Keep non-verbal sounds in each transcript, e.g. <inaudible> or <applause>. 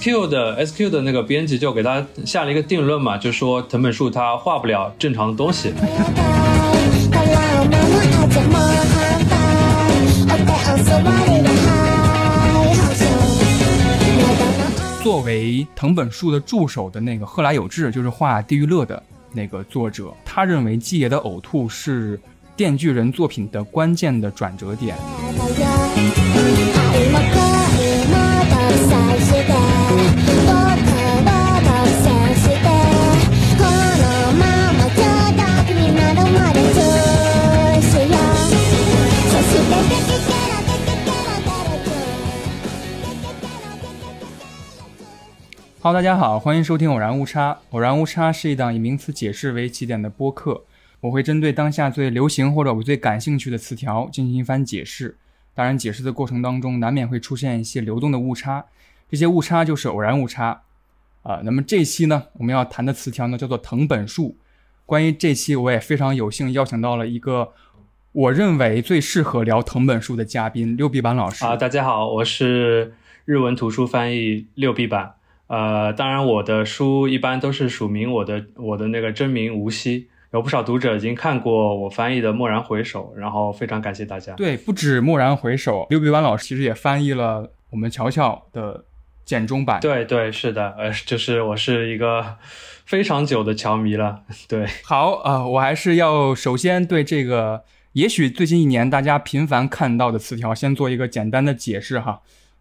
Q 的 S Q 的那个编辑就给他下了一个定论嘛，就说藤本树他画不了正常的东西。作为藤本树的助手的那个贺来有志，就是画《地狱乐》的那个作者，他认为季爷的呕吐是《电锯人》作品的关键的转折点。好大家好，欢迎收听《偶然误差》。偶然误差是一档以名词解释为起点的播客，我会针对当下最流行或者我最感兴趣的词条进行一番解释。当然，解释的过程当中难免会出现一些流动的误差，这些误差就是偶然误差。啊，那么这期呢，我们要谈的词条呢叫做藤本树。关于这期，我也非常有幸邀请到了一个我认为最适合聊藤本树的嘉宾六必板老师。啊，大家好，我是日文图书翻译六必板。呃，当然，我的书一般都是署名我的我的那个真名吴曦，有不少读者已经看过我翻译的《蓦然回首》，然后非常感谢大家。对，不止《蓦然回首》，刘笔湾老师其实也翻译了我们乔乔的简中版。对对，是的，呃，就是我是一个 <laughs> 非常久的乔迷了。对，好啊，我还是要首先对这个也许最近一年大家频繁看到的词条，先做一个简单的解释哈。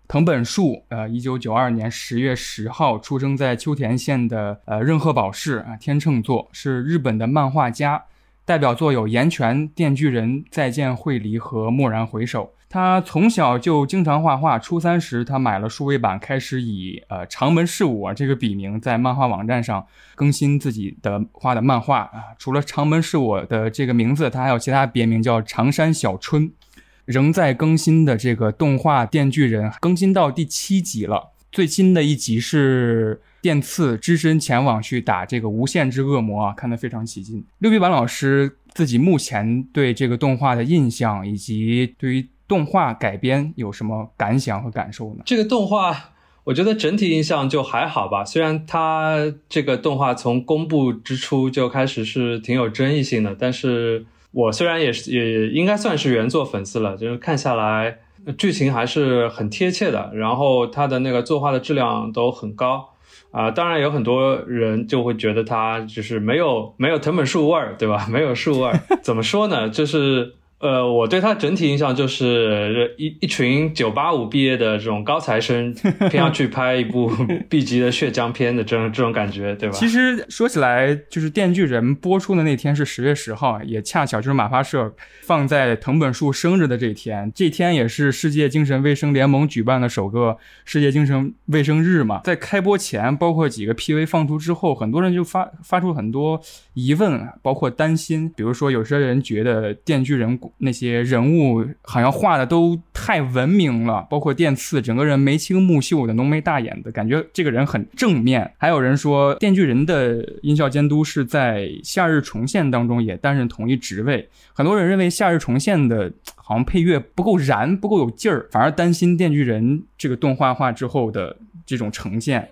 藤本树，呃，一九九二年十月十号出生在秋田县的呃任鹤保市啊，天秤座，是日本的漫画家，代表作有《岩泉》《电锯人》《再见惠梨》和《蓦然回首》。他从小就经常画画，初三时他买了数位板，开始以呃长门是我这个笔名在漫画网站上更新自己的画的漫画啊。除了长门是我的这个名字，他还有其他别名叫长山小春。仍在更新的这个动画《电锯人》更新到第七集了，最新的一集是电次只身前往去打这个无限之恶魔啊，看得非常起劲。六必板老师自己目前对这个动画的印象，以及对于动画改编有什么感想和感受呢？这个动画，我觉得整体印象就还好吧，虽然它这个动画从公布之初就开始是挺有争议性的，但是。我虽然也是也应该算是原作粉丝了，就是看下来剧情还是很贴切的，然后他的那个作画的质量都很高啊。当然有很多人就会觉得他就是没有没有藤本树味儿，对吧？没有树味儿，怎么说呢？就是。呃，我对他整体印象就是一一群九八五毕业的这种高材生，偏要去拍一部 <laughs> B 级的血浆片的这种这种感觉，对吧？其实说起来，就是《电锯人》播出的那天是十月十号，也恰巧就是马发社放在藤本树生日的这一天。这天也是世界精神卫生联盟举办的首个世界精神卫生日嘛。在开播前，包括几个 PV 放出之后，很多人就发发出很多疑问，包括担心，比如说有些人觉得《电锯人》。那些人物好像画的都太文明了，包括电次，整个人眉清目秀的，浓眉大眼的感觉，这个人很正面。还有人说，电锯人的音效监督是在《夏日重现》当中也担任同一职位。很多人认为《夏日重现》的好像配乐不够燃，不够有劲儿，反而担心电锯人这个动画化之后的这种呈现。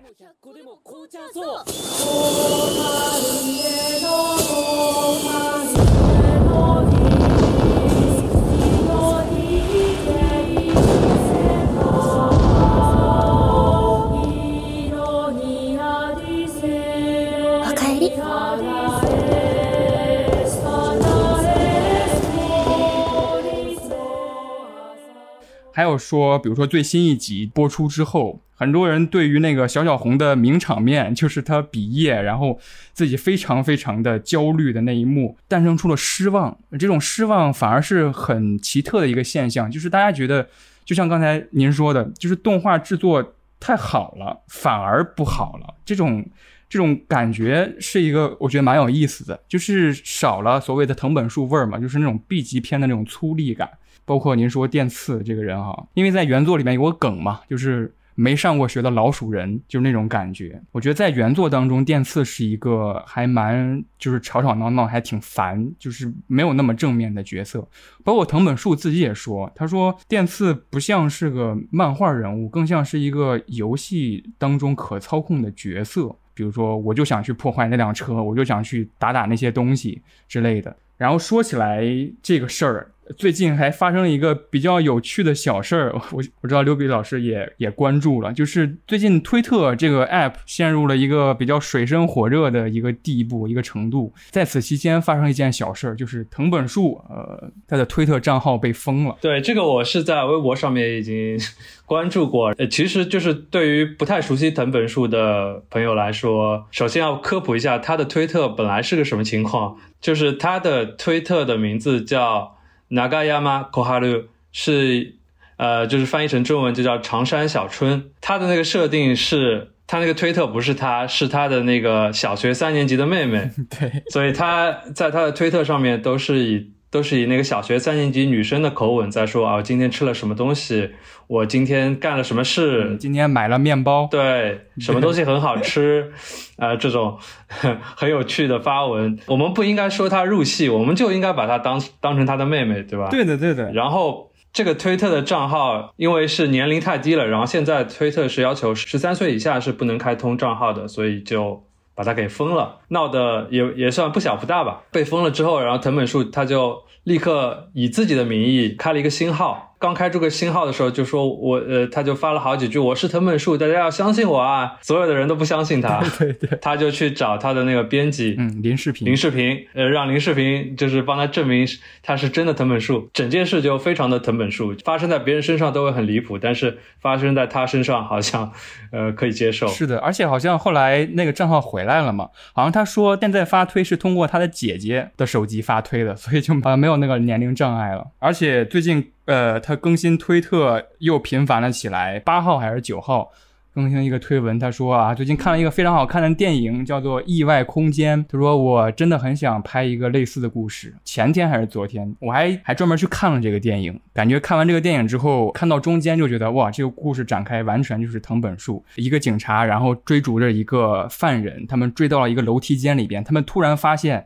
说，比如说最新一集播出之后，很多人对于那个小小红的名场面，就是他毕业，然后自己非常非常的焦虑的那一幕，诞生出了失望。这种失望反而是很奇特的一个现象，就是大家觉得，就像刚才您说的，就是动画制作太好了，反而不好了。这种这种感觉是一个我觉得蛮有意思的，就是少了所谓的藤本树味儿嘛，就是那种 B 级片的那种粗粝感。包括您说电次这个人哈，因为在原作里面有个梗嘛，就是没上过学的老鼠人，就是那种感觉。我觉得在原作当中，电次是一个还蛮就是吵吵闹闹，还挺烦，就是没有那么正面的角色。包括藤本树自己也说，他说电次不像是个漫画人物，更像是一个游戏当中可操控的角色。比如说，我就想去破坏那辆车，我就想去打打那些东西之类的。然后说起来这个事儿。最近还发生了一个比较有趣的小事儿，我我知道刘比老师也也关注了，就是最近推特这个 app 陷入了一个比较水深火热的一个地步、一个程度。在此期间发生一件小事儿，就是藤本树呃他的推特账号被封了。对这个，我是在微博上面已经 <laughs> 关注过。呃，其实就是对于不太熟悉藤本树的朋友来说，首先要科普一下他的推特本来是个什么情况，就是他的推特的名字叫。Nagayama Koharu 是，呃，就是翻译成中文就叫长山小春。他的那个设定是，他那个推特不是他，是他的那个小学三年级的妹妹。<laughs> 对，所以他在他的推特上面都是以。都是以那个小学三年级女生的口吻在说啊，我今天吃了什么东西，我今天干了什么事，今天买了面包，对，什么东西很好吃，<laughs> 啊，这种 <laughs> 很有趣的发文，我们不应该说她入戏，我们就应该把她当当成她的妹妹，对吧？对的，对的。然后这个推特的账号因为是年龄太低了，然后现在推特是要求十三岁以下是不能开通账号的，所以就。把他给封了，闹得也也算不小不大吧。被封了之后，然后藤本树他就立刻以自己的名义开了一个新号。刚开这个新号的时候，就说我呃，他就发了好几句，我是藤本树，大家要相信我啊！所有的人都不相信他，<laughs> 对对，<laughs> 他就去找他的那个编辑，嗯，林世平，林世平，呃，让林世平就是帮他证明他是真的藤本树。整件事就非常的藤本树，发生在别人身上都会很离谱，但是发生在他身上好像呃可以接受。是的，而且好像后来那个账号回来了嘛，好像他说现在发推是通过他的姐姐的手机发推的，所以就好像没有那个年龄障碍了。而且最近。呃，他更新推特又频繁了起来。八号还是九号更新一个推文，他说啊，最近看了一个非常好看的电影，叫做《意外空间》。他说我真的很想拍一个类似的故事。前天还是昨天，我还还专门去看了这个电影。感觉看完这个电影之后，看到中间就觉得哇，这个故事展开完全就是藤本树一个警察，然后追逐着一个犯人，他们追到了一个楼梯间里边，他们突然发现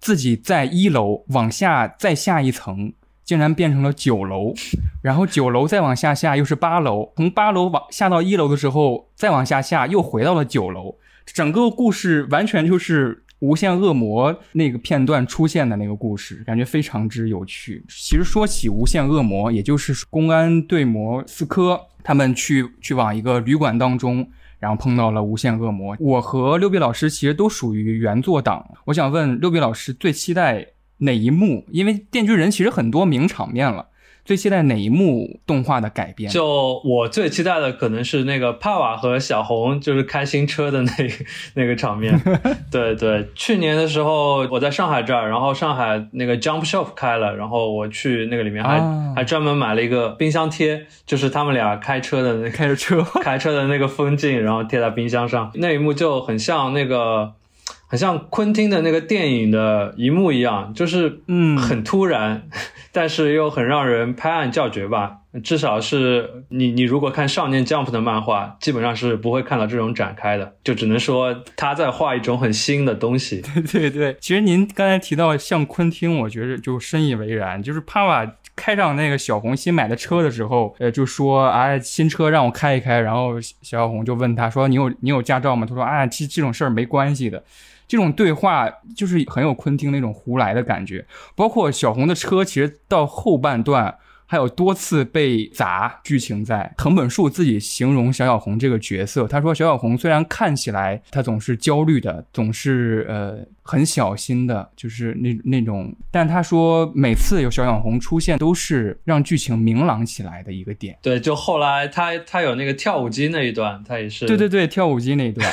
自己在一楼往下再下一层。竟然变成了九楼，然后九楼再往下下又是八楼，从八楼往下到一楼的时候，再往下下又回到了九楼。整个故事完全就是无限恶魔那个片段出现的那个故事，感觉非常之有趣。其实说起无限恶魔，也就是公安队魔斯科他们去去往一个旅馆当中，然后碰到了无限恶魔。我和六比老师其实都属于原作党，我想问六比老师最期待。哪一幕？因为《电锯人》其实很多名场面了，最期待哪一幕动画的改编？就我最期待的可能是那个帕瓦和小红就是开新车的那 <laughs> 那个场面。<laughs> 对对，去年的时候我在上海这儿，然后上海那个 Jump Shop 开了，然后我去那个里面还还专门买了一个冰箱贴，就是他们俩开车的那开着车 <laughs> 开车的那个风景，然后贴在冰箱上，那一幕就很像那个。很像昆汀的那个电影的一幕一样，就是嗯很突然，<laughs> 但是又很让人拍案叫绝吧。至少是你你如果看少年 Jump 的漫画，基本上是不会看到这种展开的，就只能说他在画一种很新的东西。<laughs> 对对对，其实您刚才提到像昆汀，我觉着就深以为然。就是帕瓦开上那个小红新买的车的时候，呃，就说啊新车让我开一开，然后小小红就问他说你有你有驾照吗？他说啊其实这种事儿没关系的。这种对话就是很有昆汀那种胡来的感觉，包括小红的车，其实到后半段。还有多次被砸，剧情在藤本树自己形容小小红这个角色，他说小小红虽然看起来他总是焦虑的，总是呃很小心的，就是那那种，但他说每次有小小红出现，都是让剧情明朗起来的一个点。对，就后来他他有那个跳舞机那一段，他也是。对 <laughs> 对对，跳舞机那一段。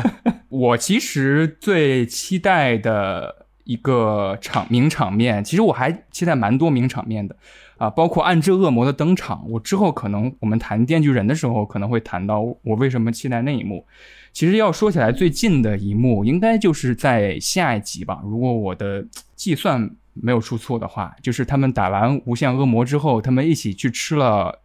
<laughs> 我其实最期待的一个场名场面，其实我还期待蛮多名场面的。啊，包括暗之恶魔的登场，我之后可能我们谈电锯人的时候，可能会谈到我为什么期待那一幕。其实要说起来，最近的一幕应该就是在下一集吧，如果我的计算没有出错的话，就是他们打完无限恶魔之后，他们一起去吃了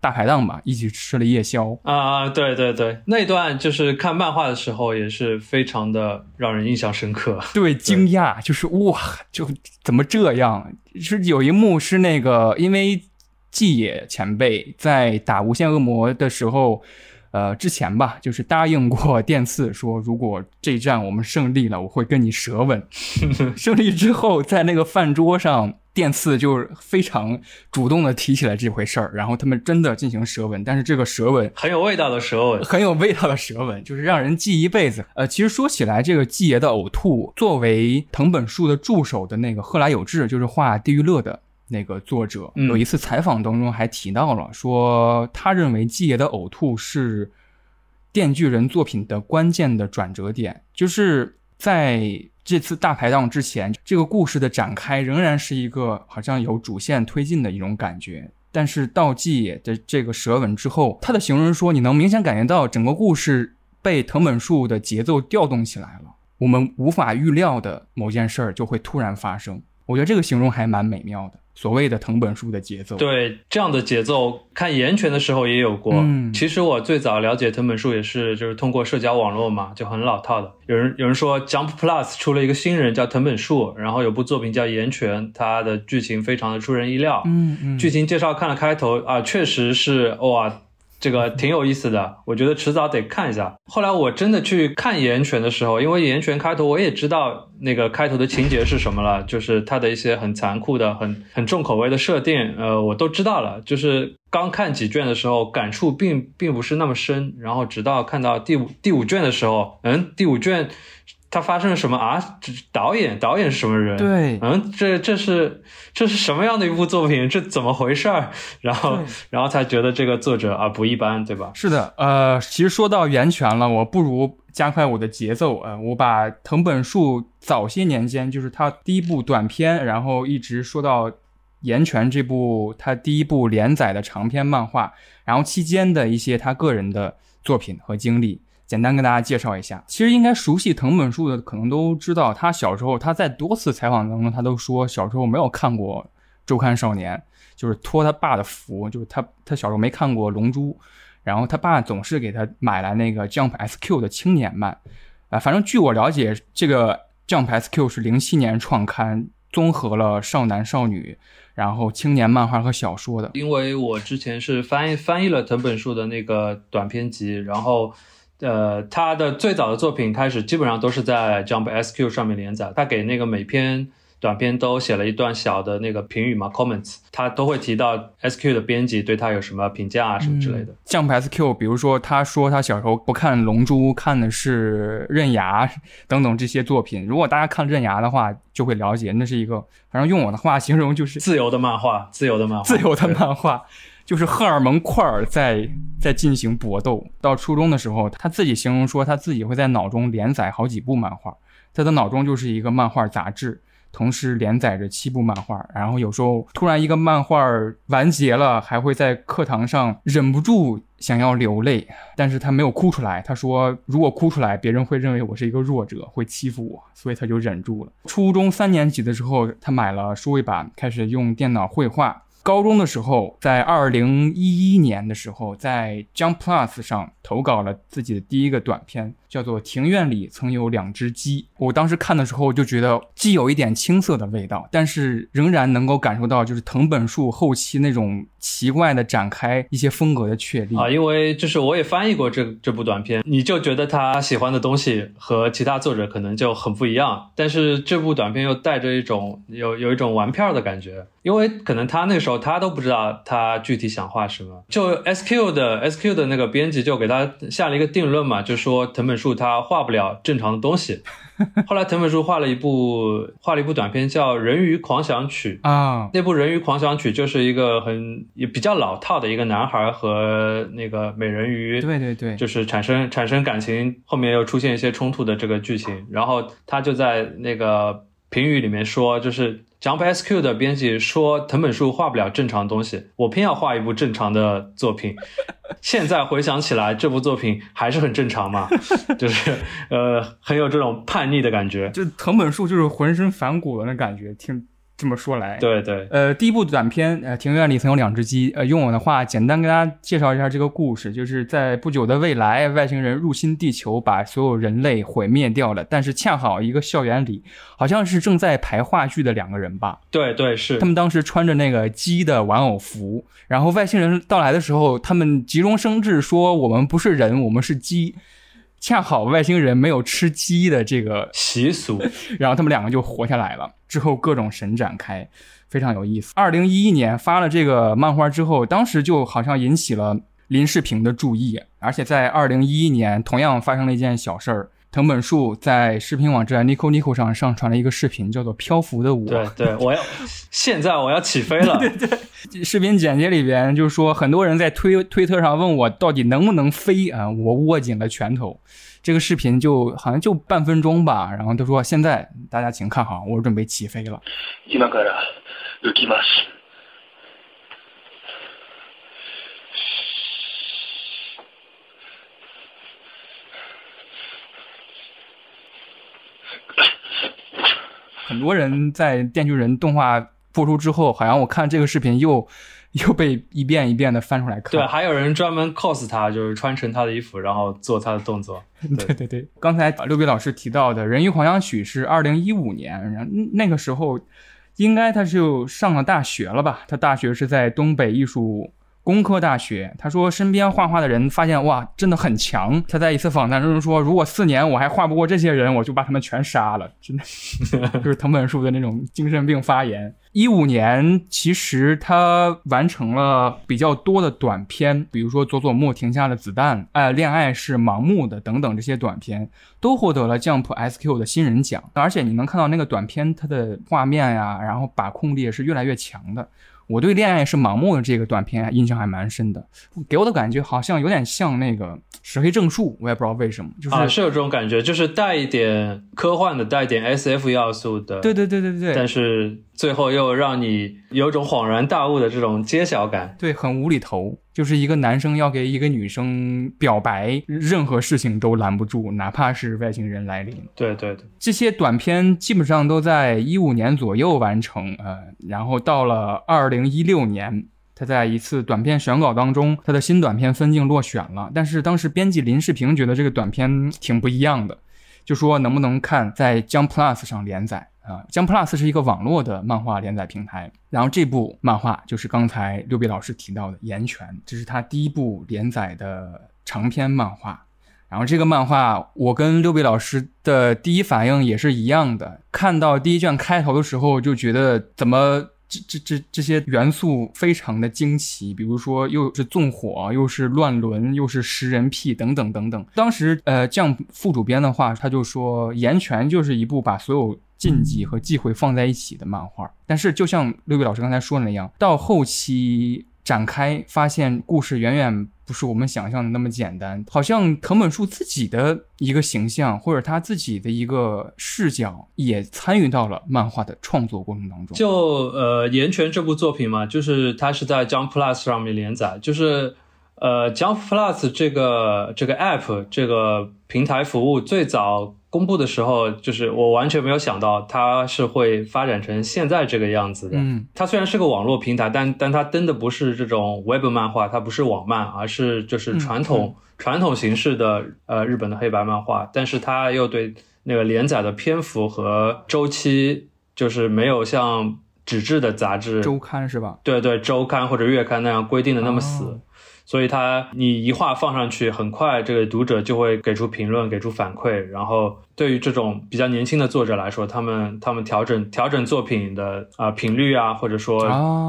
大排档吧，一起吃了夜宵啊，对对对，那段就是看漫画的时候也是非常的让人印象深刻，对，惊讶就是哇，就怎么这样？是有一幕是那个，因为季野前辈在打无限恶魔的时候。呃，之前吧，就是答应过电次说，如果这一战我们胜利了，我会跟你舌吻。<laughs> 胜利之后，在那个饭桌上，电次就是非常主动的提起来这回事儿，然后他们真的进行舌吻，但是这个舌吻很有味道的舌吻，很有味道的舌吻，就是让人记一辈子。呃，其实说起来，这个季爷的呕吐，作为藤本树的助手的那个贺来有志，就是画地狱乐的。那个作者有一次采访当中还提到了，说他认为季爷的呕吐是《电锯人》作品的关键的转折点，就是在这次大排档之前，这个故事的展开仍然是一个好像有主线推进的一种感觉，但是到季野的这个舌吻之后，他的形容说，你能明显感觉到整个故事被藤本树的节奏调动起来了，我们无法预料的某件事儿就会突然发生，我觉得这个形容还蛮美妙的。所谓的藤本树的节奏，对这样的节奏，看岩泉的时候也有过。嗯，其实我最早了解藤本树也是就是通过社交网络嘛，就很老套的。有人有人说 Jump Plus 出了一个新人叫藤本树，然后有部作品叫岩泉，它的剧情非常的出人意料。嗯嗯，剧情介绍看了开头啊，确实是哇。这个挺有意思的，我觉得迟早得看一下。后来我真的去看《岩泉》的时候，因为《岩泉》开头我也知道那个开头的情节是什么了，就是它的一些很残酷的、很很重口味的设定，呃，我都知道了。就是刚看几卷的时候，感触并并不是那么深，然后直到看到第五第五卷的时候，嗯，第五卷。他发生了什么啊？这导演导演是什么人？对，嗯，这这是这是什么样的一部作品？这怎么回事儿？<laughs> 然后然后才觉得这个作者啊不一般，对吧？是的，呃，其实说到源泉了，我不如加快我的节奏，呃，我把藤本树早些年间就是他第一部短片，然后一直说到岩泉这部他第一部连载的长篇漫画，然后期间的一些他个人的作品和经历。简单跟大家介绍一下，其实应该熟悉藤本树的可能都知道，他小时候他在多次采访当中，他都说小时候没有看过《周刊少年》，就是托他爸的福，就是他他小时候没看过《龙珠》，然后他爸总是给他买来那个 Jump SQ 的青年漫，啊，反正据我了解，这个 Jump SQ 是零七年创刊，综合了少男少女，然后青年漫画和小说的。因为我之前是翻译翻译了藤本树的那个短篇集，然后。呃，他的最早的作品开始基本上都是在 Jump SQ 上面连载。他给那个每篇短篇都写了一段小的那个评语嘛，comments，他都会提到 SQ 的编辑对他有什么评价啊什么之类的。Jump SQ，比如说他说他小时候不看《龙珠》，看的是《刃牙》<laughs> 等等这些作品。如果大家看《刃牙》的话，就会了解那是一个，反正用我的话形容就是自由的漫画，自由的漫画，自由的漫画。就是荷尔蒙块儿在在进行搏斗。到初中的时候，他自己形容说，他自己会在脑中连载好几部漫画，他的脑中就是一个漫画杂志，同时连载着七部漫画。然后有时候突然一个漫画完结了，还会在课堂上忍不住想要流泪，但是他没有哭出来。他说，如果哭出来，别人会认为我是一个弱者，会欺负我，所以他就忍住了。初中三年级的时候，他买了数位板，开始用电脑绘画。高中的时候，在二零一一年的时候，在 Jump Plus 上投稿了自己的第一个短片，叫做《庭院里曾有两只鸡》。我当时看的时候就觉得，既有一点青涩的味道，但是仍然能够感受到就是藤本树后期那种奇怪的展开，一些风格的确立啊。因为就是我也翻译过这这部短片，你就觉得他喜欢的东西和其他作者可能就很不一样，但是这部短片又带着一种有有一种玩票的感觉。因为可能他那时候他都不知道他具体想画什么，就 S Q 的 S Q 的那个编辑就给他下了一个定论嘛，就说藤本树他画不了正常的东西。<laughs> 后来藤本树画了一部画了一部短片叫《人鱼狂想曲》啊，那部《人鱼狂想曲》就是一个很也比较老套的一个男孩和那个美人鱼，对对对，就是产生产生感情，后面又出现一些冲突的这个剧情，然后他就在那个评语里面说，就是。Jump SQ 的编辑说藤本树画不了正常东西，我偏要画一部正常的作品。<laughs> 现在回想起来，这部作品还是很正常嘛，<laughs> 就是呃很有这种叛逆的感觉。就藤本树就是浑身反骨的那感觉，挺这么说来，对对，呃，第一部短片，呃，庭院里曾有两只鸡。呃，用我的话简单跟大家介绍一下这个故事，就是在不久的未来，外星人入侵地球，把所有人类毁灭掉了。但是恰好一个校园里，好像是正在排话剧的两个人吧？对对是。他们当时穿着那个鸡的玩偶服，然后外星人到来的时候，他们急中生智说：“我们不是人，我们是鸡。”恰好外星人没有吃鸡的这个习俗，<laughs> 然后他们两个就活下来了。之后各种神展开，非常有意思。二零一一年发了这个漫画之后，当时就好像引起了林世平的注意，而且在二零一一年同样发生了一件小事儿。藤本树在视频网站 Nico Nico 上上传了一个视频，叫做《漂浮的我》。对对，我要现在我要起飞了。<laughs> 对对，视频简介里边就是说，很多人在推推特上问我到底能不能飞啊？我握紧了拳头。这个视频就好像就半分钟吧，然后他说：“现在大家请看好，我准备起飞了。”很多人在《电锯人》动画播出之后，好像我看这个视频又 <laughs> 又被一遍一遍的翻出来看。对，还有人专门 cos 他，就是穿成他的衣服，然后做他的动作。<laughs> 对对对，刚才六比老师提到的《人鱼狂想曲》是二零一五年，然后那个时候应该他就上了大学了吧？他大学是在东北艺术。工科大学，他说身边画画的人发现哇，真的很强。他在一次访谈中说，如果四年我还画不过这些人，我就把他们全杀了。真的，<laughs> 就是藤本树的那种精神病发言。一五年，其实他完成了比较多的短片，比如说佐佐木停下了子弹，哎，恋爱是盲目的等等这些短片都获得了 Jump SQ 的新人奖。而且你能看到那个短片，它的画面呀，然后把控力也是越来越强的。我对《恋爱是盲目的》这个短片印象还蛮深的，给我的感觉好像有点像那个石黑正树，我也不知道为什么，就是啊，是有这种感觉，就是带一点科幻的，带一点 S F 要素的，对对对对对，但是。最后又让你有种恍然大悟的这种揭晓感，对，很无厘头。就是一个男生要给一个女生表白，任何事情都拦不住，哪怕是外星人来临。对对对，这些短片基本上都在一五年左右完成，呃，然后到了二零一六年，他在一次短片选稿当中，他的新短片分镜落选了。但是当时编辑林世平觉得这个短片挺不一样的，就说能不能看在 Jump Plus 上连载。啊，江 Plus 是一个网络的漫画连载平台，然后这部漫画就是刚才六比老师提到的《岩泉》，这是他第一部连载的长篇漫画。然后这个漫画，我跟六比老师的第一反应也是一样的，看到第一卷开头的时候就觉得怎么这这这这些元素非常的惊奇，比如说又是纵火，又是乱伦，又是食人癖等等等等。当时呃，将副主编的话，他就说《岩泉》就是一部把所有禁忌和忌讳放在一起的漫画，但是就像六位老师刚才说的那样，到后期展开发现故事远远不是我们想象的那么简单，好像藤本树自己的一个形象或者他自己的一个视角也参与到了漫画的创作过程当中。就呃《岩泉》这部作品嘛，就是它是在 Jump Plus 上面连载，就是呃 Jump Plus 这个这个 App 这个平台服务最早。公布的时候，就是我完全没有想到它是会发展成现在这个样子的。嗯，它虽然是个网络平台，但但它登的不是这种 Web 漫画，它不是网漫，而是就是传统传统形式的呃日本的黑白漫画。但是它又对那个连载的篇幅和周期，就是没有像纸质的杂志周刊是吧？对对，周刊或者月刊那样规定的那么死。所以它你一画放上去，很快这个读者就会给出评论，给出反馈。然后对于这种比较年轻的作者来说，他们他们调整调整作品的啊频率啊，或者说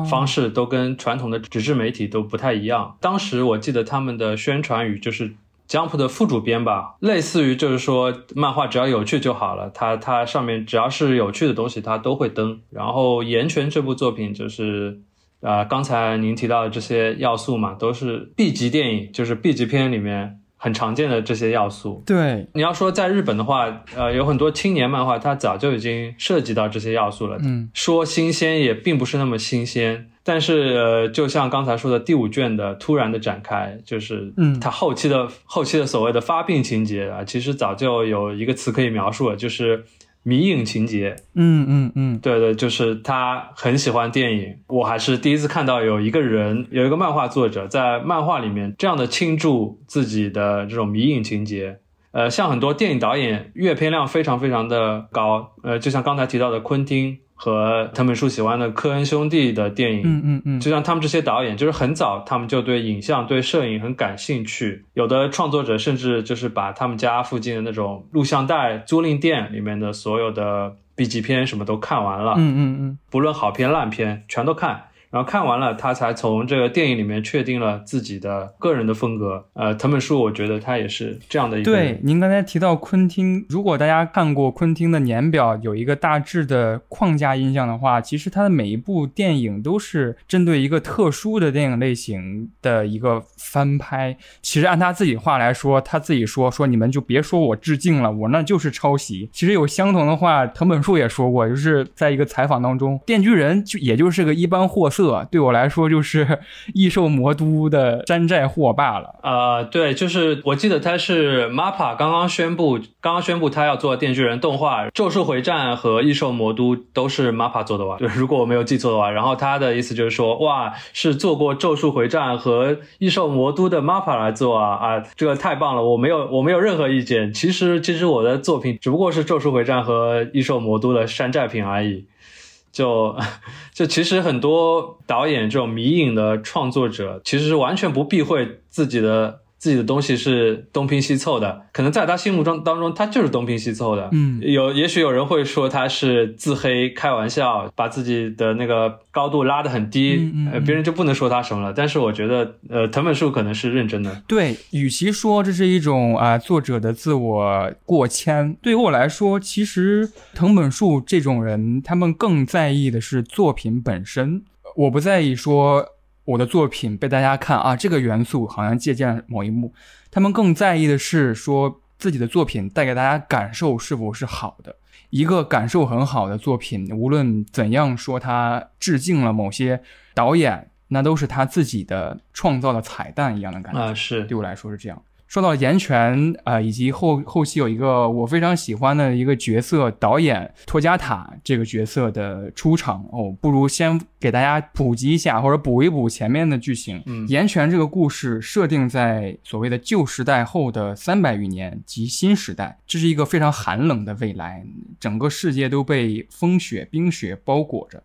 方式，都跟传统的纸质媒体都不太一样。当时我记得他们的宣传语就是 Jump 的副主编吧，类似于就是说漫画只要有趣就好了，它它上面只要是有趣的东西，它都会登。然后《岩泉》这部作品就是。啊，刚才您提到的这些要素嘛，都是 B 级电影，就是 B 级片里面很常见的这些要素。对，你要说在日本的话，呃，有很多青年漫画，它早就已经涉及到这些要素了。嗯，说新鲜也并不是那么新鲜，但是呃，就像刚才说的第五卷的突然的展开，就是嗯，它后期的后期的所谓的发病情节啊，其实早就有一个词可以描述了，就是。迷影情节。嗯嗯嗯，对对，就是他很喜欢电影。我还是第一次看到有一个人，有一个漫画作者在漫画里面这样的倾注自己的这种迷影情节。呃，像很多电影导演阅片量非常非常的高。呃，就像刚才提到的昆汀。和藤本树喜欢的科恩兄弟的电影，嗯嗯嗯，就像他们这些导演，就是很早他们就对影像、对摄影很感兴趣。有的创作者甚至就是把他们家附近的那种录像带租赁店里面的所有的 B 级片什么都看完了，嗯嗯嗯，不论好片烂片全都看。然后看完了，他才从这个电影里面确定了自己的个人的风格。呃，藤本树，我觉得他也是这样的一个。对，您刚才提到昆汀，如果大家看过昆汀的年表，有一个大致的框架印象的话，其实他的每一部电影都是针对一个特殊的电影类型的一个翻拍。其实按他自己话来说，他自己说说你们就别说我致敬了，我那就是抄袭。其实有相同的话，藤本树也说过，就是在一个采访当中，《电锯人》就也就是个一般货色。对我来说就是 <laughs> 异兽魔都的山寨货罢了。呃，对，就是我记得他是 MAPA 刚刚宣布，刚刚宣布他要做电锯人动画，《咒术回战》和异兽魔都都是 MAPA 做的吧？<laughs> 对，如果我没有记错的话。然后他的意思就是说，哇，是做过《咒术回战》和异兽魔都的 MAPA 来做啊啊，这个太棒了！我没有我没有任何意见。其实其实我的作品只不过是《咒术回战》和异兽魔都的山寨品而已。就 <laughs> 就其实很多导演这种迷影的创作者，其实是完全不避讳自己的。自己的东西是东拼西凑的，可能在他心目中当中，他就是东拼西凑的。嗯，有也许有人会说他是自黑、开玩笑，把自己的那个高度拉得很低，呃，别人就不能说他什么了。但是我觉得，呃，藤本树可能是认真的。对，与其说这是一种啊作者的自我过谦，对于我来说，其实藤本树这种人，他们更在意的是作品本身。我不在意说。我的作品被大家看啊，这个元素好像借鉴某一幕。他们更在意的是说自己的作品带给大家感受是否是好的。一个感受很好的作品，无论怎样说它致敬了某些导演，那都是他自己的创造的彩蛋一样的感觉啊。是，对我来说是这样。说到岩泉啊，以及后后期有一个我非常喜欢的一个角色导演托加塔这个角色的出场哦，不如先给大家普及一下或者补一补前面的剧情。嗯，岩泉这个故事设定在所谓的旧时代后的三百余年及新时代，这是一个非常寒冷的未来，整个世界都被风雪冰雪包裹着。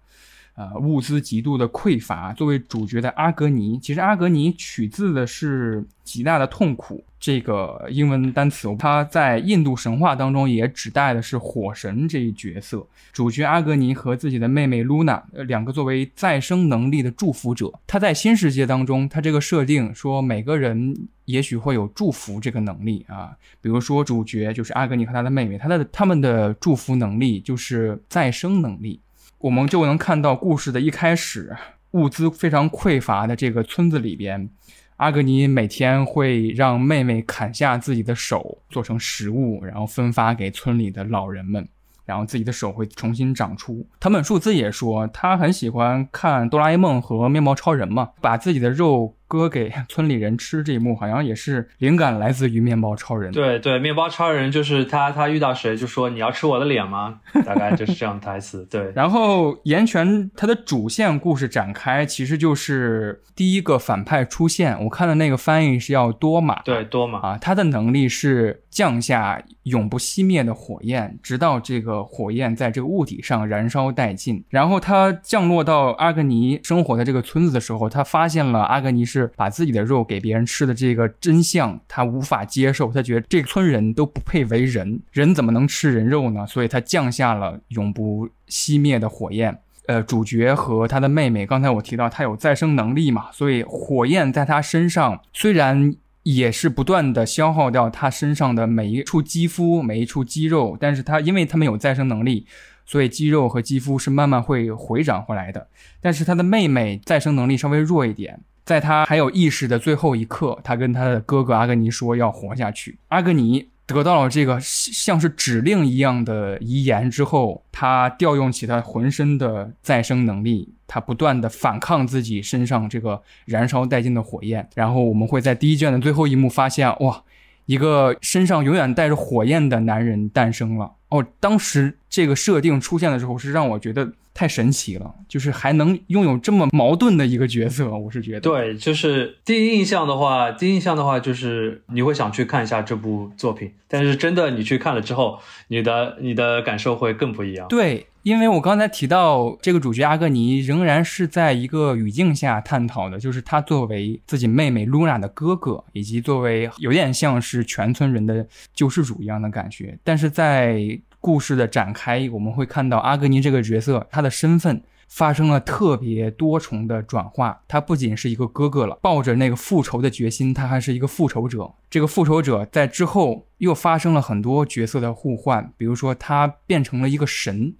呃，物资极度的匮乏。作为主角的阿格尼，其实阿格尼取自的是极大的痛苦这个英文单词，它在印度神话当中也指代的是火神这一角色。主角阿格尼和自己的妹妹露娜，呃，两个作为再生能力的祝福者。他在新世界当中，他这个设定说每个人也许会有祝福这个能力啊，比如说主角就是阿格尼和他的妹妹，他的他们的祝福能力就是再生能力。我们就能看到故事的一开始，物资非常匮乏的这个村子里边，阿格尼每天会让妹妹砍下自己的手做成食物，然后分发给村里的老人们，然后自己的手会重新长出。藤本树自己也说，他很喜欢看哆啦 A 梦和面包超人嘛，把自己的肉。割给村里人吃这一幕，好像也是灵感来自于面包超人。对对，面包超人就是他，他遇到谁就说你要吃我的脸吗？<laughs> 大概就是这样台词。对，然后岩泉他的主线故事展开，其实就是第一个反派出现。我看的那个翻译是要多玛，对多玛啊，他的能力是降下永不熄灭的火焰，直到这个火焰在这个物体上燃烧殆尽。然后他降落到阿格尼生活的这个村子的时候，他发现了阿格尼是。把自己的肉给别人吃的这个真相，他无法接受，他觉得这村人都不配为人，人怎么能吃人肉呢？所以他降下了永不熄灭的火焰。呃，主角和他的妹妹，刚才我提到他有再生能力嘛，所以火焰在他身上虽然也是不断的消耗掉他身上的每一处肌肤、每一处肌肉，但是他因为他们有再生能力，所以肌肉和肌肤是慢慢会回长回来的。但是他的妹妹再生能力稍微弱一点。在他还有意识的最后一刻，他跟他的哥哥阿格尼说要活下去。阿格尼得到了这个像是指令一样的遗言之后，他调用起他浑身的再生能力，他不断的反抗自己身上这个燃烧殆尽的火焰。然后我们会在第一卷的最后一幕发现，哇，一个身上永远带着火焰的男人诞生了。哦，当时这个设定出现的时候，是让我觉得太神奇了，就是还能拥有这么矛盾的一个角色，我是觉得。对，就是第一印象的话，第一印象的话，就是你会想去看一下这部作品，但是真的你去看了之后，你的你的感受会更不一样。对。因为我刚才提到这个主角阿格尼仍然是在一个语境下探讨的，就是他作为自己妹妹露娜的哥哥，以及作为有点像是全村人的救世主一样的感觉。但是在故事的展开，我们会看到阿格尼这个角色，他的身份发生了特别多重的转化。他不仅是一个哥哥了，抱着那个复仇的决心，他还是一个复仇者。这个复仇者在之后又发生了很多角色的互换，比如说他变成了一个神。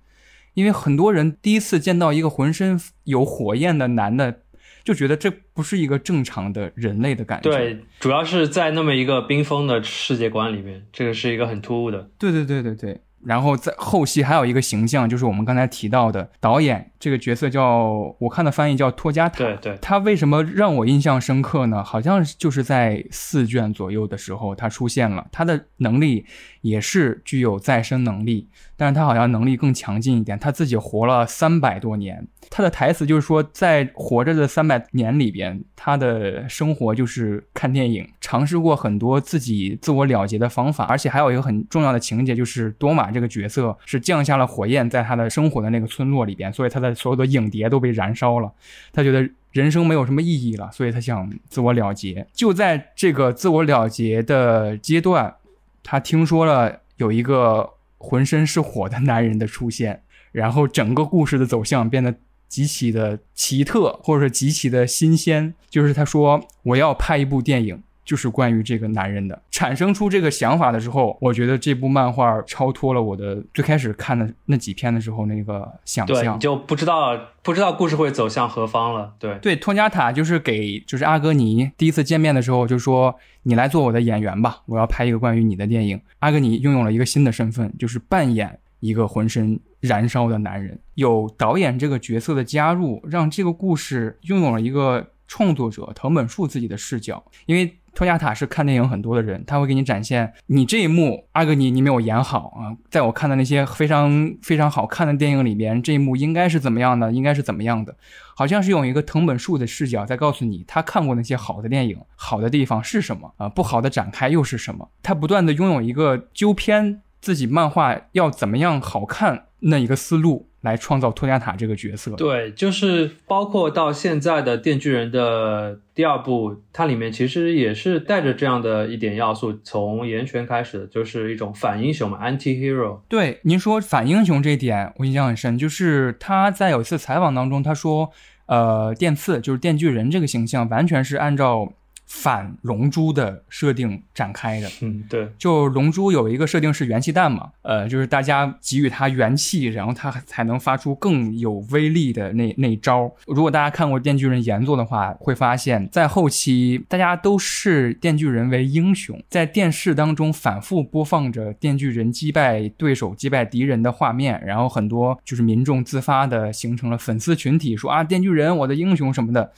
因为很多人第一次见到一个浑身有火焰的男的，就觉得这不是一个正常的人类的感觉。对，主要是在那么一个冰封的世界观里面，这个是一个很突兀的。对对对对对。然后在后期还有一个形象，就是我们刚才提到的导演这个角色，叫我看的翻译叫托加塔。对对。他为什么让我印象深刻呢？好像就是在四卷左右的时候他出现了，他的能力也是具有再生能力。但是他好像能力更强劲一点，他自己活了三百多年。他的台词就是说，在活着的三百年里边，他的生活就是看电影，尝试过很多自己自我了结的方法。而且还有一个很重要的情节，就是多玛这个角色是降下了火焰，在他的生活的那个村落里边，所以他的所有的影碟都被燃烧了。他觉得人生没有什么意义了，所以他想自我了结。就在这个自我了结的阶段，他听说了有一个。浑身是火的男人的出现，然后整个故事的走向变得极其的奇特，或者是极其的新鲜。就是他说我要拍一部电影，就是关于这个男人的。产生出这个想法的时候，我觉得这部漫画超脱了我的最开始看的那几篇的时候那个想象，就不知道不知道故事会走向何方了。对对，托加塔就是给就是阿格尼第一次见面的时候就说。你来做我的演员吧，我要拍一个关于你的电影。阿格尼拥有了一个新的身份，就是扮演一个浑身燃烧的男人。有导演这个角色的加入，让这个故事拥有了一个创作者藤本树自己的视角，因为。托亚塔是看电影很多的人，他会给你展现你这一幕，阿格尼你没有演好啊！在我看的那些非常非常好看的电影里边，这一幕应该是怎么样的？应该是怎么样的？好像是用一个藤本树的视角在告诉你，他看过那些好的电影，好的地方是什么啊？不好的展开又是什么？他不断的拥有一个纠偏自己漫画要怎么样好看那一个思路。来创造托加塔这个角色，对，就是包括到现在的《电锯人》的第二部，它里面其实也是带着这样的一点要素，从岩泉开始的，就是一种反英雄嘛，anti-hero。对，您说反英雄这一点，我印象很深，就是他在有一次采访当中，他说，呃，电刺就是电锯人这个形象，完全是按照。反龙珠的设定展开的，嗯，对，就龙珠有一个设定是元气弹嘛，呃，就是大家给予它元气，然后它才能发出更有威力的那那招。如果大家看过电锯人原作的话，会发现，在后期大家都视电锯人为英雄，在电视当中反复播放着电锯人击败对手、击败敌人的画面，然后很多就是民众自发的形成了粉丝群体，说啊，电锯人我的英雄什么的，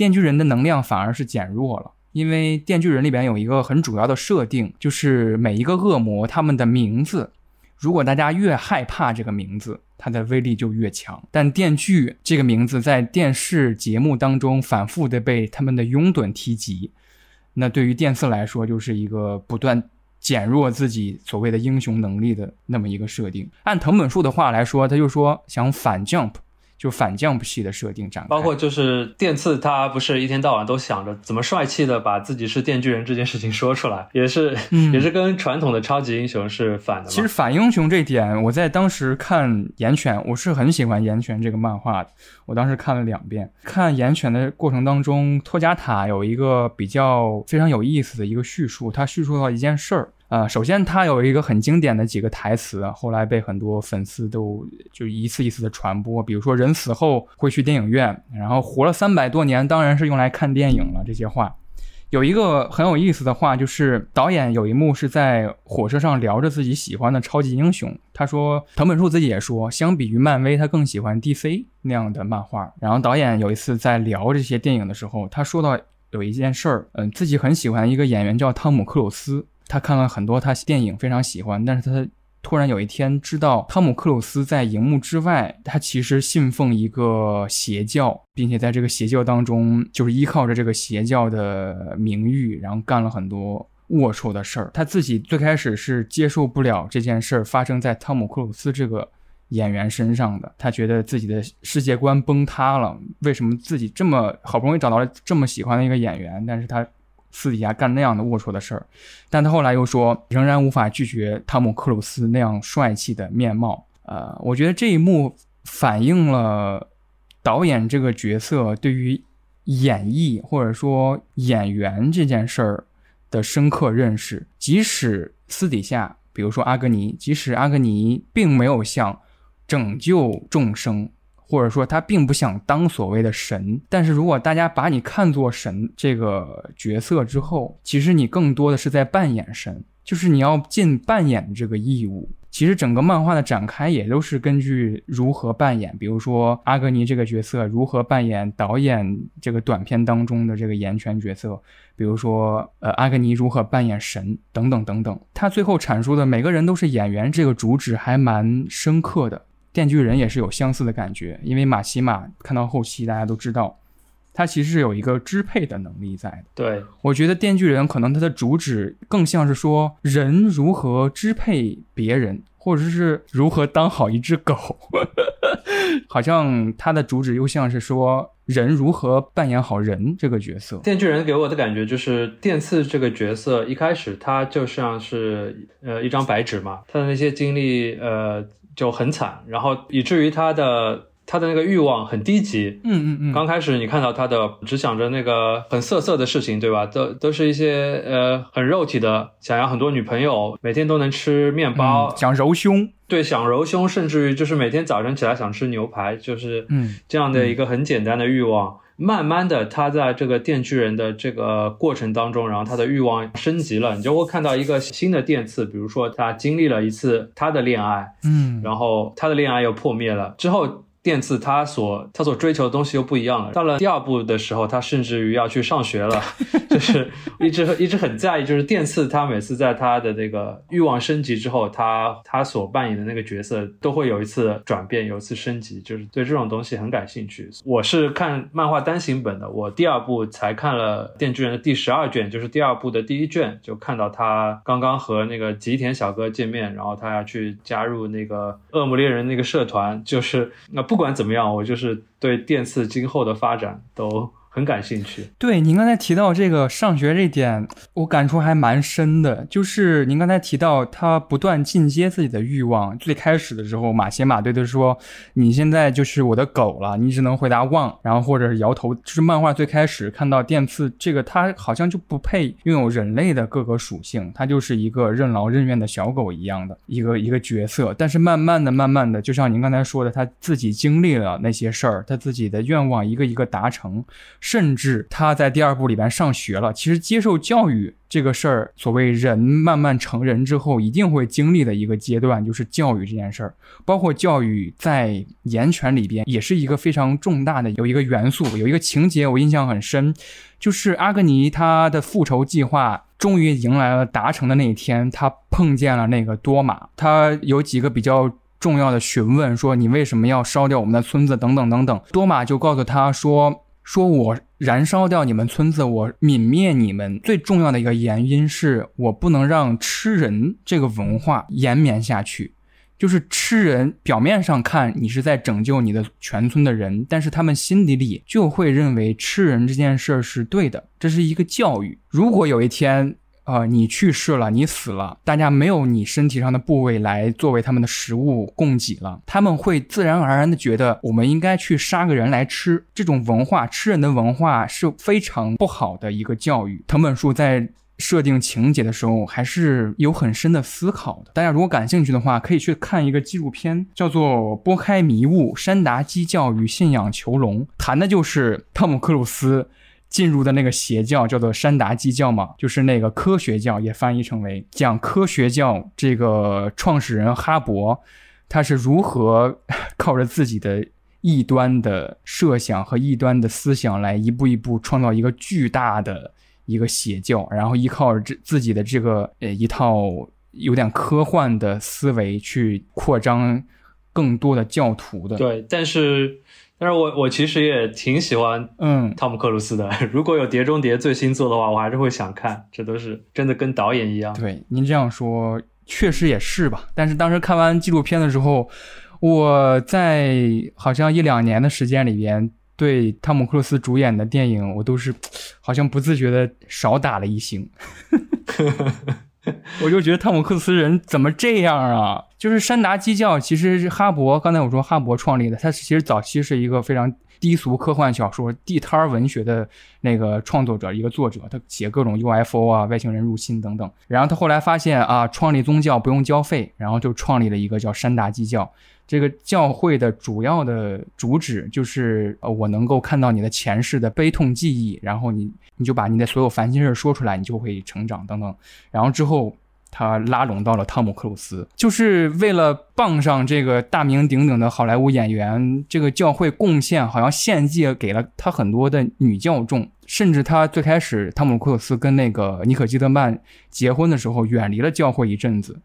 电锯人的能量反而是减弱了。因为《电锯人》里边有一个很主要的设定，就是每一个恶魔他们的名字，如果大家越害怕这个名字，它的威力就越强。但电锯这个名字在电视节目当中反复的被他们的拥趸提及，那对于电刺来说就是一个不断减弱自己所谓的英雄能力的那么一个设定。按藤本树的话来说，他就说想反 jump。就反降系的设定展开，包括就是电刺，他不是一天到晚都想着怎么帅气的把自己是电锯人这件事情说出来，也是也是跟传统的超级英雄是反的。其实反英雄这点，我在当时看《岩犬》，我是很喜欢《岩犬》这个漫画的，我当时看了两遍。看《岩泉》的过程当中，托加塔有一个比较非常有意思的一个叙述，他叙述到一件事儿。啊，首先他有一个很经典的几个台词，后来被很多粉丝都就一次一次的传播。比如说，人死后会去电影院，然后活了三百多年，当然是用来看电影了。这些话，有一个很有意思的话，就是导演有一幕是在火车上聊着自己喜欢的超级英雄。他说，藤本树自己也说，相比于漫威，他更喜欢 DC 那样的漫画。然后导演有一次在聊这些电影的时候，他说到有一件事儿，嗯，自己很喜欢一个演员叫汤姆克鲁斯。他看了很多他电影，非常喜欢，但是他突然有一天知道汤姆克鲁斯在荧幕之外，他其实信奉一个邪教，并且在这个邪教当中，就是依靠着这个邪教的名誉，然后干了很多龌龊的事儿。他自己最开始是接受不了这件事儿发生在汤姆克鲁斯这个演员身上的，他觉得自己的世界观崩塌了。为什么自己这么好不容易找到了这么喜欢的一个演员，但是他？私底下干那样的龌龊的事儿，但他后来又说，仍然无法拒绝汤姆克鲁斯那样帅气的面貌。呃，我觉得这一幕反映了导演这个角色对于演绎或者说演员这件事儿的深刻认识。即使私底下，比如说阿格尼，即使阿格尼并没有像拯救众生。或者说他并不想当所谓的神，但是如果大家把你看作神这个角色之后，其实你更多的是在扮演神，就是你要尽扮演这个义务。其实整个漫画的展开也都是根据如何扮演，比如说阿格尼这个角色如何扮演导演这个短片当中的这个岩泉角色，比如说呃阿格尼如何扮演神等等等等。他最后阐述的每个人都是演员这个主旨还蛮深刻的。电锯人也是有相似的感觉，因为马奇马看到后期，大家都知道，他其实是有一个支配的能力在的。对，我觉得电锯人可能他的主旨更像是说人如何支配别人，或者是如何当好一只狗，好像他的主旨又像是说人如何扮演好人这个角色。电锯人给我的感觉就是电刺这个角色一开始他就像是呃一张白纸嘛，他的那些经历呃。就很惨，然后以至于他的他的那个欲望很低级。嗯嗯嗯。刚开始你看到他的只想着那个很色色的事情，对吧？都都是一些呃很肉体的，想要很多女朋友，每天都能吃面包，想揉胸。对，想揉胸，甚至于就是每天早晨起来想吃牛排，就是嗯这样的一个很简单的欲望。慢慢的，他在这个电锯人的这个过程当中，然后他的欲望升级了，你就会看到一个新的电刺，比如说他经历了一次他的恋爱，嗯，然后他的恋爱又破灭了之后。电次他所他所追求的东西又不一样了。到了第二部的时候，他甚至于要去上学了，<laughs> 就是一直一直很在意。就是电次他每次在他的那个欲望升级之后，他他所扮演的那个角色都会有一次转变，有一次升级，就是对这种东西很感兴趣。我是看漫画单行本的，我第二部才看了《电锯人》的第十二卷，就是第二部的第一卷，就看到他刚刚和那个吉田小哥见面，然后他要去加入那个恶魔猎人那个社团，就是那。不管怎么样，我就是对电刺今后的发展都。很感兴趣。对，您刚才提到这个上学这点，我感触还蛮深的。就是您刚才提到他不断进阶自己的欲望。最开始的时候，马歇马对他说：“你现在就是我的狗了，你只能回答汪，然后或者是摇头。”就是漫画最开始看到电刺这个，他好像就不配拥有人类的各个属性，他就是一个任劳任怨的小狗一样的一个一个角色。但是慢慢的、慢慢的，就像您刚才说的，他自己经历了那些事儿，他自己的愿望一个一个达成。甚至他在第二部里边上学了。其实接受教育这个事儿，所谓人慢慢成人之后一定会经历的一个阶段，就是教育这件事儿。包括教育在岩泉里边也是一个非常重大的有一个元素，有一个情节我印象很深，就是阿格尼他的复仇计划终于迎来了达成的那一天，他碰见了那个多玛，他有几个比较重要的询问，说你为什么要烧掉我们的村子等等等等。多玛就告诉他说。说我燃烧掉你们村子，我泯灭你们最重要的一个原因是我不能让吃人这个文化延绵下去。就是吃人，表面上看你是在拯救你的全村的人，但是他们心底里就会认为吃人这件事儿是对的，这是一个教育。如果有一天，啊，你去世了，你死了，大家没有你身体上的部位来作为他们的食物供给了，他们会自然而然的觉得我们应该去杀个人来吃。这种文化，吃人的文化是非常不好的一个教育。藤本树在设定情节的时候还是有很深的思考的。大家如果感兴趣的话，可以去看一个纪录片，叫做《拨开迷雾：山达基教与信仰囚笼》，谈的就是汤姆克鲁斯。进入的那个邪教叫做山达基教嘛，就是那个科学教，也翻译成为讲科学教。这个创始人哈勃，他是如何 <laughs> 靠着自己的异端的设想和异端的思想，来一步一步创造一个巨大的一个邪教，然后依靠这自己的这个呃一套有点科幻的思维去扩张更多的教徒的。对，但是，但是我我其实也挺喜欢嗯，汤姆克鲁斯的。<laughs> 如果有《碟中谍》最新作的话，我还是会想看。这都是真的跟导演一样。对，您这样说确实也是吧。但是当时看完纪录片的时候，我在好像一两年的时间里边，对汤姆克鲁斯主演的电影，我都是好像不自觉的少打了一星。<laughs> <laughs> 我就觉得汤姆克斯人怎么这样啊？就是山达基教，其实是哈勃，刚才我说哈勃创立的，他其实早期是一个非常低俗科幻小说、地摊儿文学的那个创作者，一个作者，他写各种 UFO 啊、外星人入侵等等。然后他后来发现啊，创立宗教不用交费，然后就创立了一个叫山达基教。这个教会的主要的主旨就是，呃，我能够看到你的前世的悲痛记忆，然后你你就把你的所有烦心事说出来，你就会成长等等。然后之后他拉拢到了汤姆克鲁斯，就是为了傍上这个大名鼎鼎的好莱坞演员，这个教会贡献好像献祭给了他很多的女教众，甚至他最开始汤姆克鲁斯跟那个妮可基德曼结婚的时候，远离了教会一阵子。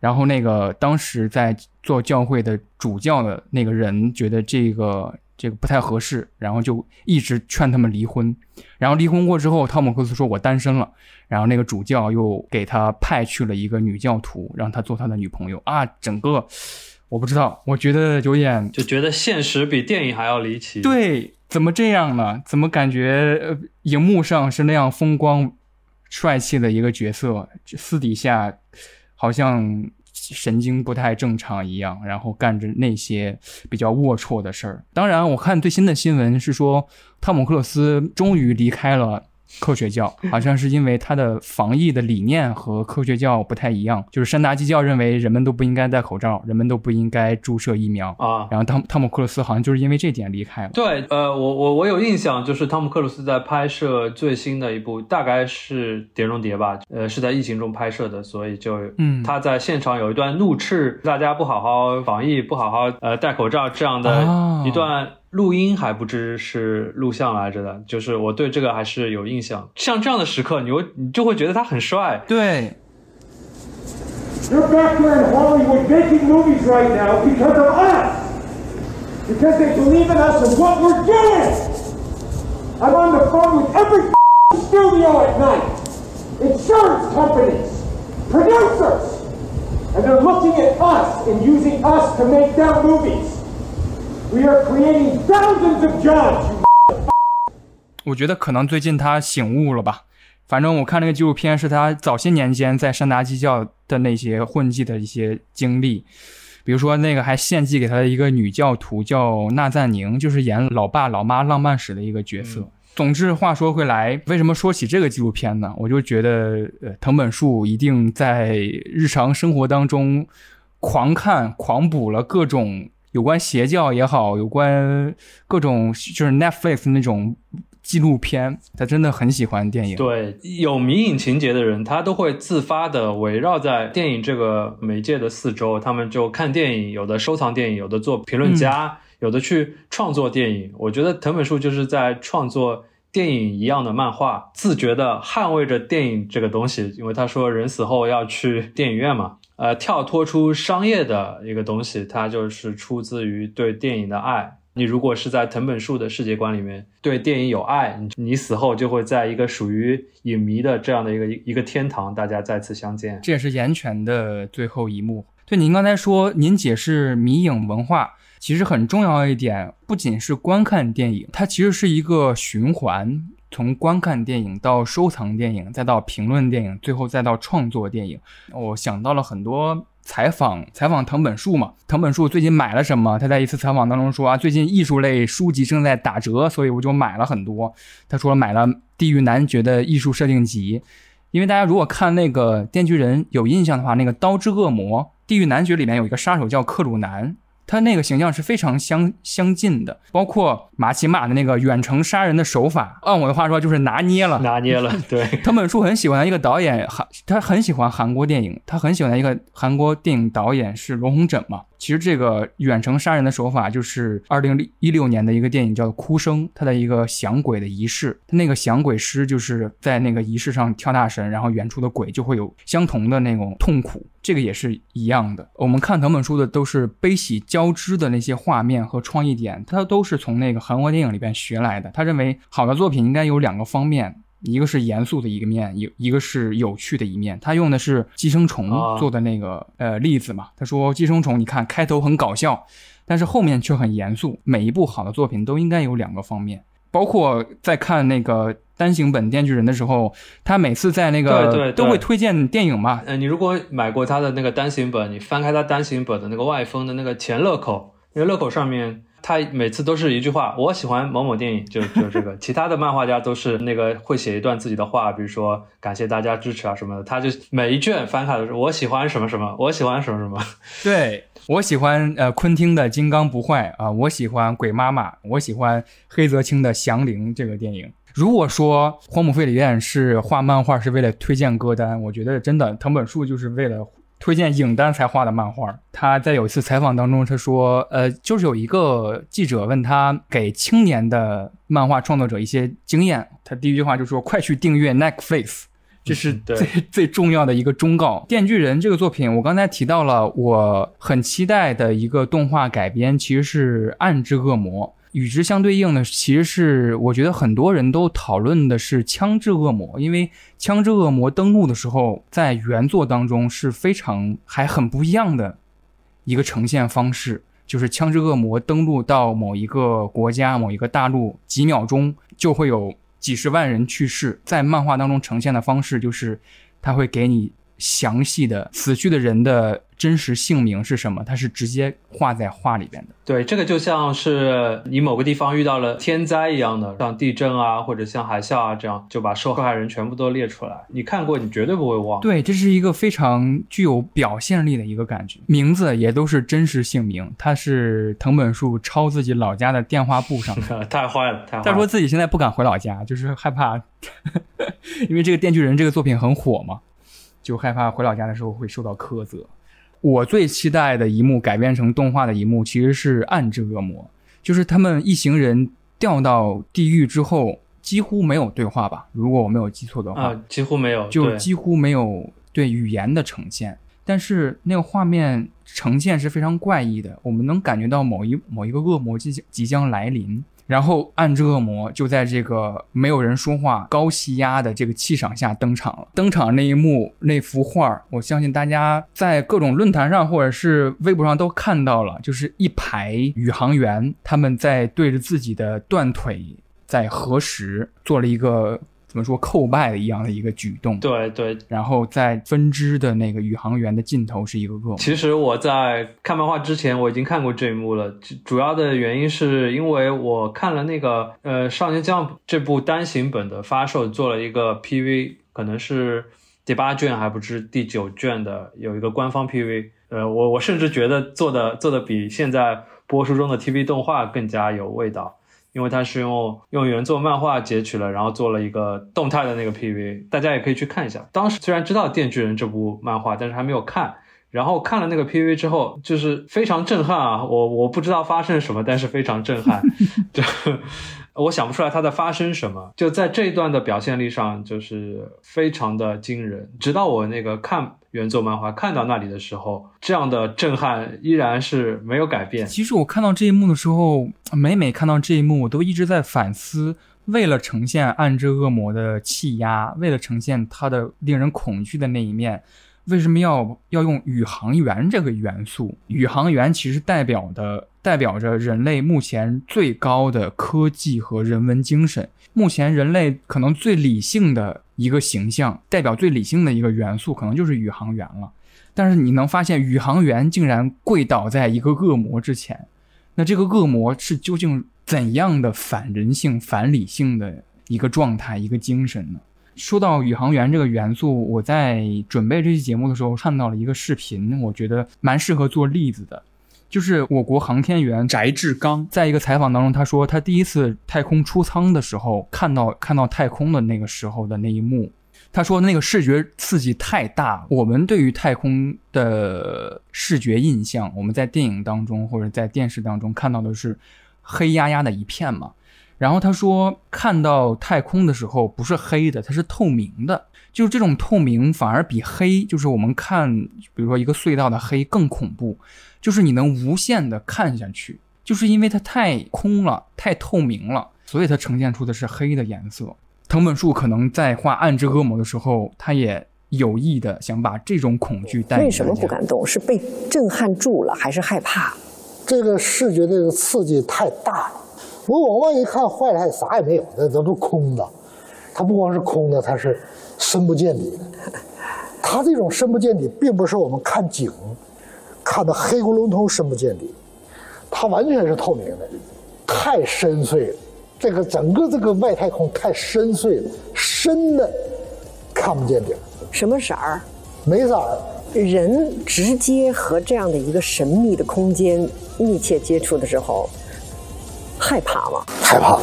然后那个当时在做教会的主教的那个人觉得这个这个不太合适，然后就一直劝他们离婚。然后离婚过之后，汤姆克鲁斯说：“我单身了。”然后那个主教又给他派去了一个女教徒，让他做他的女朋友啊。整个我不知道，我觉得有点就觉得现实比电影还要离奇。，对，怎么这样呢？怎么感觉呃，荧幕上是那样风光帅气的一个角色，私底下好像神经不太正常一样，然后干着那些比较龌龊的事儿。当然，我看最新的新闻是说，汤姆克鲁斯终于离开了。科学教好像是因为他的防疫的理念和科学教不太一样，就是山达基教认为人们都不应该戴口罩，人们都不应该注射疫苗啊。然后汤汤姆克鲁斯好像就是因为这点离开了。对，呃，我我我有印象，就是汤姆克鲁斯在拍摄最新的一部，大概是《碟中谍》吧，呃，是在疫情中拍摄的，所以就，嗯。他在现场有一段怒斥大家不好好防疫，不好好呃戴口罩这样的哦一段录音，还不知是录像来着的，就是我对这个还是有印象。像这样的时刻，你会你就会觉得他很帅，对，They're back there in Hollywood making movies right now because of us. Because they believe in us and what we're doing. I'm on the phone with every studio at night. Insurance companies, producers. And they're looking at us and using us to make their movies. We are creating thousands of jobs. 我觉得可能最近他醒悟了吧。反正我看那个纪录片是他早些年间在山达基教的那些混迹的一些经历，比如说那个还献祭给他的一个女教徒叫纳赞宁，就是演老爸老妈浪漫史的一个角色。总之，话说回来，为什么说起这个纪录片呢？我就觉得，呃，藤本树一定在日常生活当中狂看、狂补了各种有关邪教也好，有关各种就是 Netflix 那种纪录片，他真的很喜欢电影。对，有迷影情节的人，他都会自发的围绕在电影这个媒介的四周，他们就看电影，有的收藏电影，有的做评论家，有的去创作电影。我觉得藤本树就是在创作电影一样的漫画，自觉的捍卫着电影这个东西，因为他说人死后要去电影院嘛。呃，跳脱出商业的一个东西，它就是出自于对电影的爱。你如果是在藤本树的世界观里面对电影有爱，你你死后就会在一个属于影迷的这样的一个一个天堂，大家再次相见。这也是岩泉的最后一幕。对，您刚才说您解释迷影文化，其实很重要的一点，不仅是观看电影，它其实是一个循环，从观看电影到收藏电影，再到评论电影，最后再到创作电影。我想到了很多。采访采访藤本树嘛，藤本树最近买了什么？他在一次采访当中说啊，最近艺术类书籍正在打折，所以我就买了很多。他说买了《地狱男爵》的艺术设定集，因为大家如果看那个《电锯人》有印象的话，那个《刀之恶魔》《地狱男爵》里面有一个杀手叫克鲁南，他那个形象是非常相相近的，包括马奇马的那个远程杀人的手法，按我的话说就是拿捏了。拿捏了，<laughs> 对，藤本树很喜欢的一个导演，韩他很喜欢韩国电影，他很喜欢的一个韩国电影导演是罗红枕嘛。其实这个远程杀人的手法就是二零一六年的一个电影叫《哭声》，它的一个降鬼的仪式，它那个降鬼师就是在那个仪式上跳大神，然后远处的鬼就会有相同的那种痛苦，这个也是一样的。我们看藤本树的都是悲喜交织的那些画面和创意点，他都是从那个韩国电影里边学来的。他认为好的作品应该有两个方面。一个是严肃的一个面，一一个是有趣的一面。他用的是寄生虫做的那个呃例子嘛。他说寄生虫，你看开头很搞笑，但是后面却很严肃。每一部好的作品都应该有两个方面。包括在看那个单行本《电锯人》的时候，他每次在那个都会推荐电影嘛。呃，你如果买过他的那个单行本，你翻开他单行本的那个外封的那个前乐口，那个乐口上面。他每次都是一句话，我喜欢某某电影，就就这个。其他的漫画家都是那个会写一段自己的话，比如说感谢大家支持啊什么的。他就每一卷翻开都是我喜欢什么什么，我喜欢什么什么。对我喜欢呃昆汀的《金刚不坏》啊，我喜欢《鬼妈妈》，我喜欢黑泽清的《降灵》这个电影。如果说荒木飞吕彦是画漫画是为了推荐歌单，我觉得真的藤本树就是为了。推荐影单才画的漫画。他在有一次采访当中，他说：“呃，就是有一个记者问他给青年的漫画创作者一些经验，他第一句话就说：‘快去订阅 Netflix，这是最 <laughs> 最重要的一个忠告。’《电锯人》这个作品，我刚才提到了，我很期待的一个动画改编，其实是《暗之恶魔》。”与之相对应的，其实是我觉得很多人都讨论的是《枪支恶魔》，因为《枪支恶魔》登陆的时候，在原作当中是非常还很不一样的一个呈现方式，就是《枪支恶魔》登陆到某一个国家、某一个大陆，几秒钟就会有几十万人去世。在漫画当中呈现的方式，就是他会给你详细的死去的人的。真实姓名是什么？它是直接画在画里边的。对，这个就像是你某个地方遇到了天灾一样的，像地震啊，或者像海啸啊这样，就把受害人全部都列出来。你看过，你绝对不会忘。对，这是一个非常具有表现力的一个感觉。名字也都是真实姓名，他是藤本树抄自己老家的电话簿上的。<laughs> 太坏了，太坏了。他说自己现在不敢回老家，就是害怕，<laughs> 因为这个《电锯人》这个作品很火嘛，就害怕回老家的时候会受到苛责。我最期待的一幕改编成动画的一幕，其实是《暗之恶魔》，就是他们一行人掉到地狱之后，几乎没有对话吧？如果我没有记错的话，几乎没有，就几乎没有对语言的呈现。但是那个画面呈现是非常怪异的，我们能感觉到某一某一个恶魔即将即将来临。然后暗之恶魔就在这个没有人说话、高气压的这个气场下登场了。登场那一幕、那幅画，我相信大家在各种论坛上或者是微博上都看到了，就是一排宇航员，他们在对着自己的断腿在核实，做了一个。怎么说叩拜的一样的一个举动？对对，然后在分支的那个宇航员的尽头是一个恶魔。其实我在看漫画之前，我已经看过这一幕了。主要的原因是因为我看了那个呃《少年将》这部单行本的发售，做了一个 PV，可能是第八卷还不知第九卷的有一个官方 PV。呃，我我甚至觉得做的做的比现在播出中的 TV 动画更加有味道。因为它是用用原作漫画截取了，然后做了一个动态的那个 PV，大家也可以去看一下。当时虽然知道《电锯人》这部漫画，但是还没有看。然后看了那个 PV 之后，就是非常震撼啊！我我不知道发生什么，但是非常震撼。<laughs> 就我想不出来它在发生什么，就在这一段的表现力上，就是非常的惊人。直到我那个看。原作漫画看到那里的时候，这样的震撼依然是没有改变。其实我看到这一幕的时候，每每看到这一幕，我都一直在反思：为了呈现暗之恶魔的气压，为了呈现他的令人恐惧的那一面，为什么要要用宇航员这个元素？宇航员其实代表的代表着人类目前最高的科技和人文精神。目前人类可能最理性的一个形象，代表最理性的一个元素，可能就是宇航员了。但是你能发现，宇航员竟然跪倒在一个恶魔之前，那这个恶魔是究竟怎样的反人性、反理性的一个状态、一个精神呢？说到宇航员这个元素，我在准备这期节目的时候看到了一个视频，我觉得蛮适合做例子的。就是我国航天员翟志刚在一个采访当中，他说他第一次太空出舱的时候，看到看到太空的那个时候的那一幕，他说那个视觉刺激太大，我们对于太空的视觉印象，我们在电影当中或者在电视当中看到的是黑压压的一片嘛。然后他说看到太空的时候不是黑的，它是透明的，就是这种透明反而比黑，就是我们看比如说一个隧道的黑更恐怖，就是你能无限的看下去，就是因为它太空了，太透明了，所以它呈现出的是黑的颜色。藤本树可能在画《暗之恶魔》的时候，他也有意的想把这种恐惧带给为什么不敢动？是被震撼住了，还是害怕？这个视觉这个刺激太大了。我往外一看，坏了还啥也没有，那都是空的。它不光是空的，它是深不见底的。它这种深不见底，并不是我们看景看的黑咕隆咚深不见底，它完全是透明的，太深邃了。这个整个这个外太空太深邃了，深的看不见底，什么色儿？没色儿。人直接和这样的一个神秘的空间密切接触的时候，害怕吗？害怕。